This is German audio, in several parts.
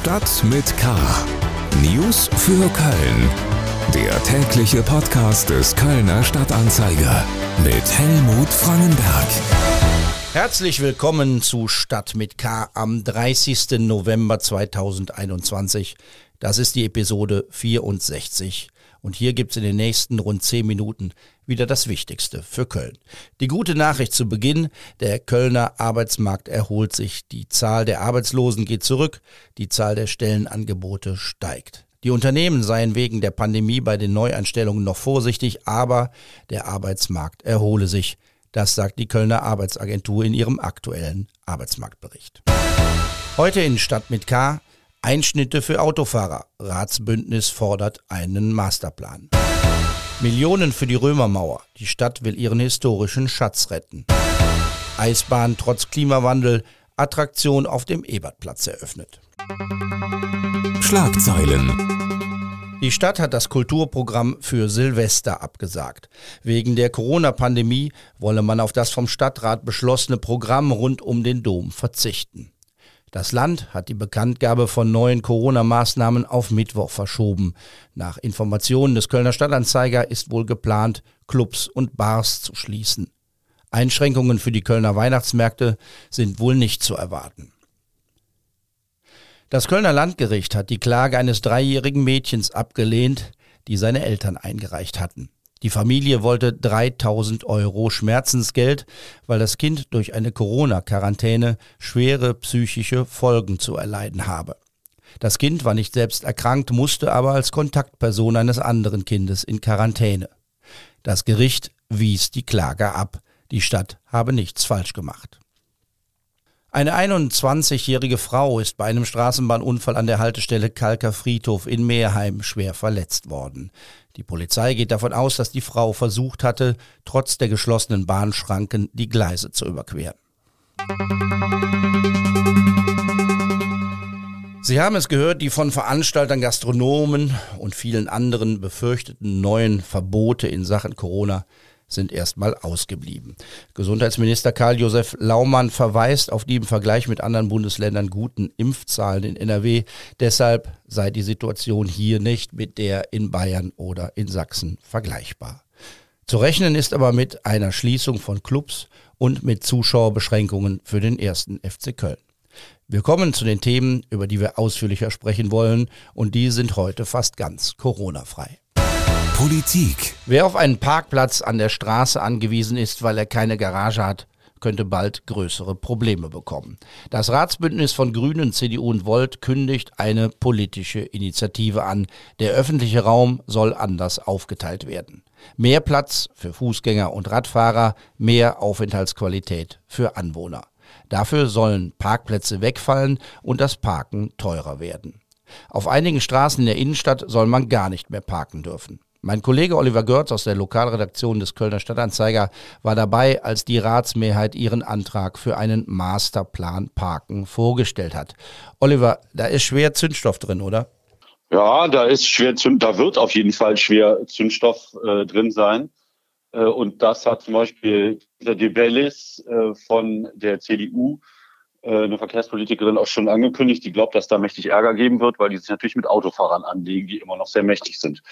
Stadt mit K. News für Köln. Der tägliche Podcast des Kölner Stadtanzeiger mit Helmut Frangenberg. Herzlich willkommen zu Stadt mit K am 30. November 2021. Das ist die Episode 64. Und hier gibt's in den nächsten rund 10 Minuten wieder das Wichtigste für Köln. Die gute Nachricht zu Beginn, der Kölner Arbeitsmarkt erholt sich, die Zahl der Arbeitslosen geht zurück, die Zahl der Stellenangebote steigt. Die Unternehmen seien wegen der Pandemie bei den Neueinstellungen noch vorsichtig, aber der Arbeitsmarkt erhole sich. Das sagt die Kölner Arbeitsagentur in ihrem aktuellen Arbeitsmarktbericht. Heute in Stadt mit K Einschnitte für Autofahrer. Ratsbündnis fordert einen Masterplan. Millionen für die Römermauer. Die Stadt will ihren historischen Schatz retten. Eisbahn trotz Klimawandel. Attraktion auf dem Ebertplatz eröffnet. Schlagzeilen. Die Stadt hat das Kulturprogramm für Silvester abgesagt. Wegen der Corona-Pandemie wolle man auf das vom Stadtrat beschlossene Programm rund um den Dom verzichten. Das Land hat die Bekanntgabe von neuen Corona-Maßnahmen auf Mittwoch verschoben. Nach Informationen des Kölner Stadtanzeiger ist wohl geplant, Clubs und Bars zu schließen. Einschränkungen für die Kölner Weihnachtsmärkte sind wohl nicht zu erwarten. Das Kölner Landgericht hat die Klage eines dreijährigen Mädchens abgelehnt, die seine Eltern eingereicht hatten. Die Familie wollte 3000 Euro Schmerzensgeld, weil das Kind durch eine Corona-Quarantäne schwere psychische Folgen zu erleiden habe. Das Kind war nicht selbst erkrankt, musste aber als Kontaktperson eines anderen Kindes in Quarantäne. Das Gericht wies die Klage ab. Die Stadt habe nichts falsch gemacht. Eine 21-jährige Frau ist bei einem Straßenbahnunfall an der Haltestelle Kalker Friedhof in Meerheim schwer verletzt worden. Die Polizei geht davon aus, dass die Frau versucht hatte, trotz der geschlossenen Bahnschranken die Gleise zu überqueren. Sie haben es gehört, die von Veranstaltern, Gastronomen und vielen anderen befürchteten neuen Verbote in Sachen Corona sind erstmal ausgeblieben. Gesundheitsminister Karl-Josef Laumann verweist auf die im Vergleich mit anderen Bundesländern guten Impfzahlen in NRW. Deshalb sei die Situation hier nicht mit der in Bayern oder in Sachsen vergleichbar. Zu rechnen ist aber mit einer Schließung von Clubs und mit Zuschauerbeschränkungen für den ersten FC Köln. Wir kommen zu den Themen, über die wir ausführlicher sprechen wollen, und die sind heute fast ganz Corona-frei. Politik. Wer auf einen Parkplatz an der Straße angewiesen ist, weil er keine Garage hat, könnte bald größere Probleme bekommen. Das Ratsbündnis von Grünen, CDU und Volt kündigt eine politische Initiative an. Der öffentliche Raum soll anders aufgeteilt werden. Mehr Platz für Fußgänger und Radfahrer, mehr Aufenthaltsqualität für Anwohner. Dafür sollen Parkplätze wegfallen und das Parken teurer werden. Auf einigen Straßen in der Innenstadt soll man gar nicht mehr parken dürfen. Mein Kollege Oliver Görz aus der Lokalredaktion des Kölner Stadtanzeiger war dabei, als die Ratsmehrheit ihren Antrag für einen Masterplan Parken vorgestellt hat. Oliver, da ist schwer Zündstoff drin, oder? Ja, da ist schwer da wird auf jeden Fall schwer Zündstoff äh, drin sein. Äh, und das hat zum Beispiel der De Bellis äh, von der CDU, äh, eine Verkehrspolitikerin, auch schon angekündigt. Die glaubt, dass da mächtig Ärger geben wird, weil die sich natürlich mit Autofahrern anlegen, die immer noch sehr mächtig sind.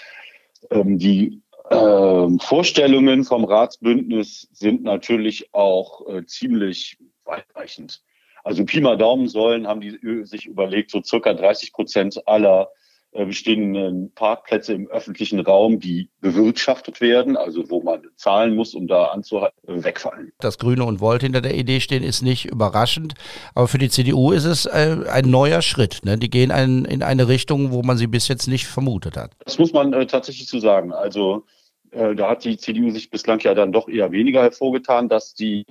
Ähm, die ähm, Vorstellungen vom Ratsbündnis sind natürlich auch äh, ziemlich weitreichend. Also Pi mal Daumen sollen, haben die sich überlegt, so circa 30 Prozent aller bestehenden Parkplätze im öffentlichen Raum, die bewirtschaftet werden, also wo man zahlen muss, um da anzuhalten, wegfallen. Dass Grüne und Volt hinter der Idee stehen, ist nicht überraschend. Aber für die CDU ist es äh, ein neuer Schritt. Ne? Die gehen ein, in eine Richtung, wo man sie bis jetzt nicht vermutet hat. Das muss man äh, tatsächlich so sagen. Also äh, da hat die CDU sich bislang ja dann doch eher weniger hervorgetan, dass die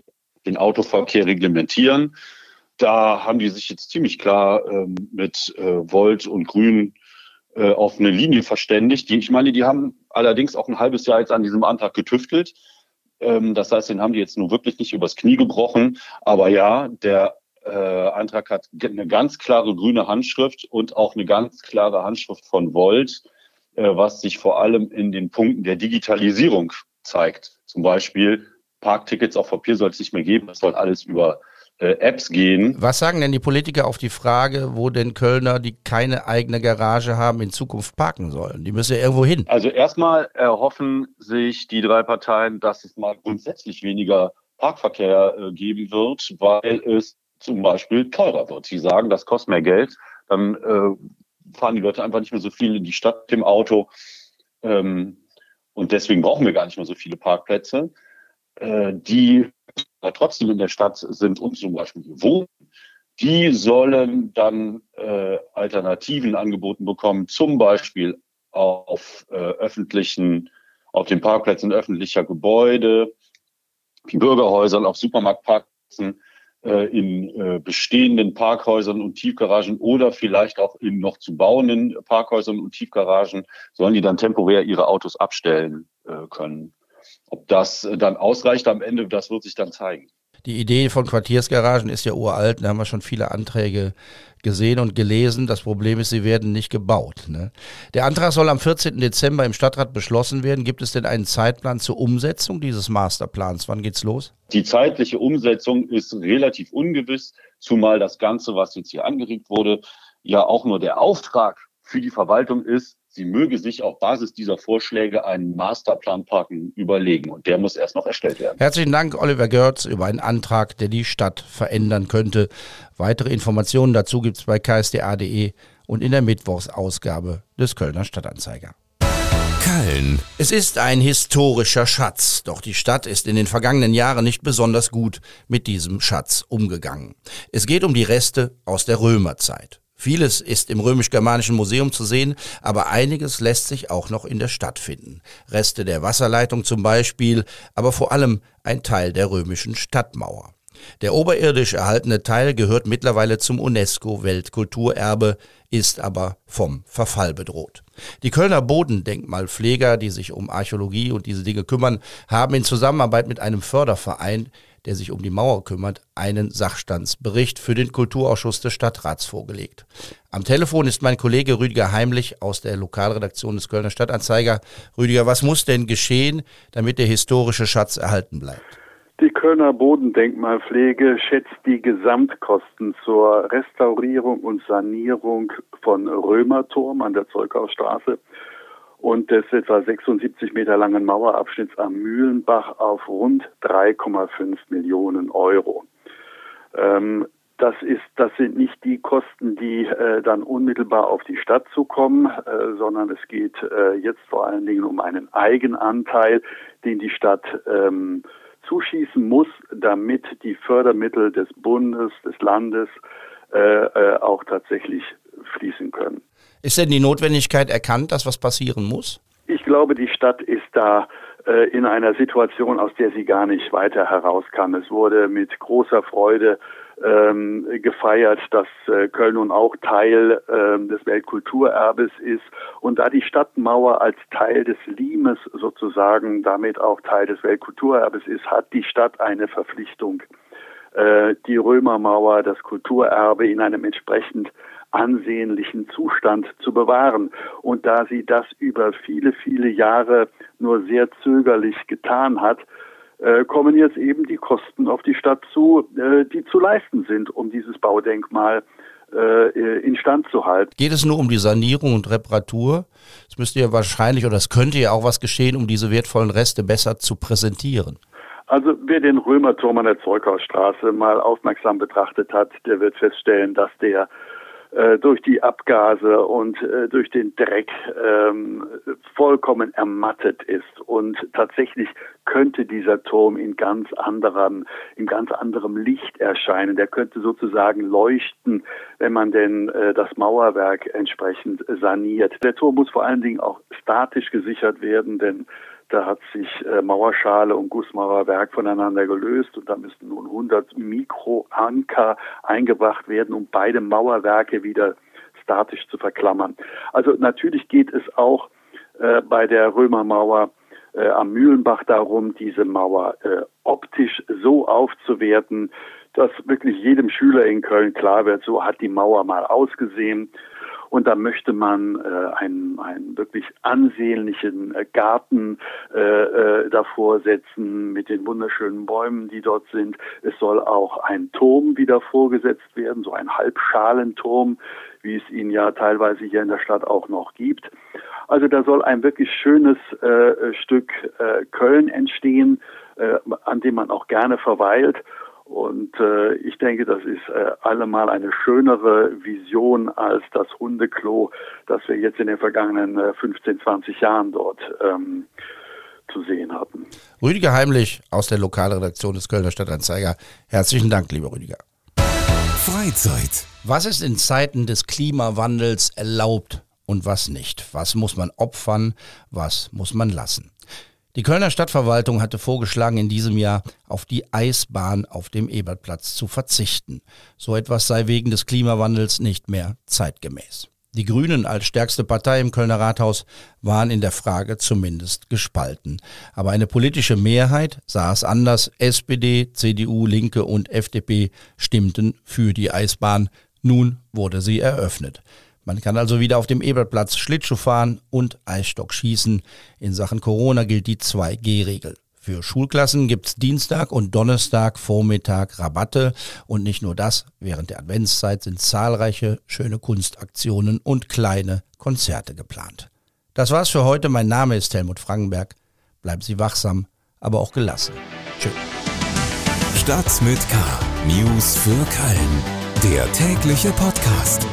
den Autoverkehr reglementieren. Da haben die sich jetzt ziemlich klar ähm, mit äh, Volt und Grün äh, auf eine Linie verständigt. Die, ich meine, die haben allerdings auch ein halbes Jahr jetzt an diesem Antrag getüftelt. Ähm, das heißt, den haben die jetzt nur wirklich nicht übers Knie gebrochen. Aber ja, der äh, Antrag hat eine ganz klare grüne Handschrift und auch eine ganz klare Handschrift von Volt, äh, was sich vor allem in den Punkten der Digitalisierung zeigt. Zum Beispiel Parktickets auf Papier soll es nicht mehr geben. Das soll alles über äh, Apps gehen. Was sagen denn die Politiker auf die Frage, wo denn Kölner, die keine eigene Garage haben, in Zukunft parken sollen? Die müssen ja irgendwo hin. Also erstmal erhoffen sich die drei Parteien, dass es mal grundsätzlich weniger Parkverkehr äh, geben wird, weil es zum Beispiel teurer wird. Sie sagen, das kostet mehr Geld, dann äh, fahren die Leute einfach nicht mehr so viel in die Stadt mit dem Auto. Ähm, und deswegen brauchen wir gar nicht mehr so viele Parkplätze. Äh, die trotzdem in der Stadt sind und zum Beispiel wohnen, die sollen dann äh, Alternativen angeboten bekommen, zum Beispiel auf äh, öffentlichen, auf den Parkplätzen öffentlicher Gebäude, Bürgerhäusern, auf Supermarktparkplätzen, äh, in äh, bestehenden Parkhäusern und Tiefgaragen oder vielleicht auch in noch zu bauenden Parkhäusern und Tiefgaragen sollen die dann temporär ihre Autos abstellen äh, können. Ob das äh, dann ausreicht am Ende, das wird sich dann zeigen. Die Idee von Quartiersgaragen ist ja uralt, da haben wir schon viele Anträge gesehen und gelesen. Das Problem ist, sie werden nicht gebaut. Ne? Der Antrag soll am 14. Dezember im Stadtrat beschlossen werden. Gibt es denn einen Zeitplan zur Umsetzung dieses Masterplans? Wann geht's los? Die zeitliche Umsetzung ist relativ ungewiss, zumal das Ganze, was jetzt hier angeregt wurde, ja auch nur der Auftrag für die Verwaltung ist, sie möge sich auf Basis dieser Vorschläge einen Masterplan parken überlegen. Und der muss erst noch erstellt werden. Herzlichen Dank, Oliver Görz, über einen Antrag, der die Stadt verändern könnte. Weitere Informationen dazu gibt es bei ksda.de und in der Mittwochsausgabe des Kölner Stadtanzeiger. Köln. Es ist ein historischer Schatz, doch die Stadt ist in den vergangenen Jahren nicht besonders gut mit diesem Schatz umgegangen. Es geht um die Reste aus der Römerzeit. Vieles ist im römisch-germanischen Museum zu sehen, aber einiges lässt sich auch noch in der Stadt finden. Reste der Wasserleitung zum Beispiel, aber vor allem ein Teil der römischen Stadtmauer. Der oberirdisch erhaltene Teil gehört mittlerweile zum UNESCO-Weltkulturerbe, ist aber vom Verfall bedroht. Die Kölner Bodendenkmalpfleger, die sich um Archäologie und diese Dinge kümmern, haben in Zusammenarbeit mit einem Förderverein der sich um die Mauer kümmert, einen Sachstandsbericht für den Kulturausschuss des Stadtrats vorgelegt. Am Telefon ist mein Kollege Rüdiger Heimlich aus der Lokalredaktion des Kölner Stadtanzeiger. Rüdiger, was muss denn geschehen, damit der historische Schatz erhalten bleibt? Die Kölner Bodendenkmalpflege schätzt die Gesamtkosten zur Restaurierung und Sanierung von Römerturm an der Zolkaustraße und des etwa 76 Meter langen Mauerabschnitts am Mühlenbach auf rund 3,5 Millionen Euro. Ähm, das ist, das sind nicht die Kosten, die äh, dann unmittelbar auf die Stadt zukommen, äh, sondern es geht äh, jetzt vor allen Dingen um einen Eigenanteil, den die Stadt ähm, zuschießen muss, damit die Fördermittel des Bundes, des Landes äh, äh, auch tatsächlich fließen können. Ist denn die Notwendigkeit erkannt, dass was passieren muss? Ich glaube, die Stadt ist da äh, in einer Situation, aus der sie gar nicht weiter heraus kann. Es wurde mit großer Freude ähm, gefeiert, dass äh, Köln nun auch Teil ähm, des Weltkulturerbes ist. Und da die Stadtmauer als Teil des Limes sozusagen damit auch Teil des Weltkulturerbes ist, hat die Stadt eine Verpflichtung, äh, die Römermauer, das Kulturerbe in einem entsprechend ansehnlichen Zustand zu bewahren. Und da sie das über viele, viele Jahre nur sehr zögerlich getan hat, äh, kommen jetzt eben die Kosten auf die Stadt zu, äh, die zu leisten sind, um dieses Baudenkmal äh, instand zu halten. Geht es nur um die Sanierung und Reparatur? Es müsste ja wahrscheinlich oder es könnte ja auch was geschehen, um diese wertvollen Reste besser zu präsentieren. Also wer den Römerturm an der Zeughausstraße mal aufmerksam betrachtet hat, der wird feststellen, dass der äh, durch die Abgase und äh, durch den Dreck ähm, vollkommen ermattet ist. Und tatsächlich könnte dieser Turm in ganz anderem, in ganz anderem Licht erscheinen. Der könnte sozusagen leuchten, wenn man denn äh, das Mauerwerk entsprechend saniert. Der Turm muss vor allen Dingen auch statisch gesichert werden, denn da hat sich äh, Mauerschale und Gussmauerwerk voneinander gelöst und da müssten nun 100 Mikroanker eingebracht werden, um beide Mauerwerke wieder statisch zu verklammern. Also natürlich geht es auch äh, bei der Römermauer äh, am Mühlenbach darum, diese Mauer äh, optisch so aufzuwerten, dass wirklich jedem Schüler in Köln klar wird, so hat die Mauer mal ausgesehen. Und da möchte man äh, einen, einen wirklich ansehnlichen äh, Garten äh, äh, davor setzen mit den wunderschönen Bäumen, die dort sind. Es soll auch ein Turm wieder vorgesetzt werden, so ein Halbschalenturm, wie es ihn ja teilweise hier in der Stadt auch noch gibt. Also da soll ein wirklich schönes äh, Stück äh, Köln entstehen, äh, an dem man auch gerne verweilt. Und äh, ich denke, das ist äh, allemal eine schönere Vision als das Hundeklo, das wir jetzt in den vergangenen äh, 15, 20 Jahren dort ähm, zu sehen hatten. Rüdiger Heimlich aus der Lokalredaktion des Kölner Stadtanzeiger. Herzlichen Dank, lieber Rüdiger. Freizeit. Was ist in Zeiten des Klimawandels erlaubt und was nicht? Was muss man opfern? Was muss man lassen? Die Kölner Stadtverwaltung hatte vorgeschlagen, in diesem Jahr auf die Eisbahn auf dem Ebertplatz zu verzichten. So etwas sei wegen des Klimawandels nicht mehr zeitgemäß. Die Grünen als stärkste Partei im Kölner Rathaus waren in der Frage zumindest gespalten. Aber eine politische Mehrheit sah es anders. SPD, CDU, Linke und FDP stimmten für die Eisbahn. Nun wurde sie eröffnet. Man kann also wieder auf dem Ebertplatz Schlittschuh fahren und Eisstock schießen. In Sachen Corona gilt die 2G-Regel. Für Schulklassen gibt's Dienstag und Donnerstag Vormittag Rabatte. Und nicht nur das, während der Adventszeit sind zahlreiche schöne Kunstaktionen und kleine Konzerte geplant. Das war's für heute. Mein Name ist Helmut Frankenberg. Bleiben Sie wachsam, aber auch gelassen. Tschüss. Stadt mit K. News für Köln. Der tägliche Podcast.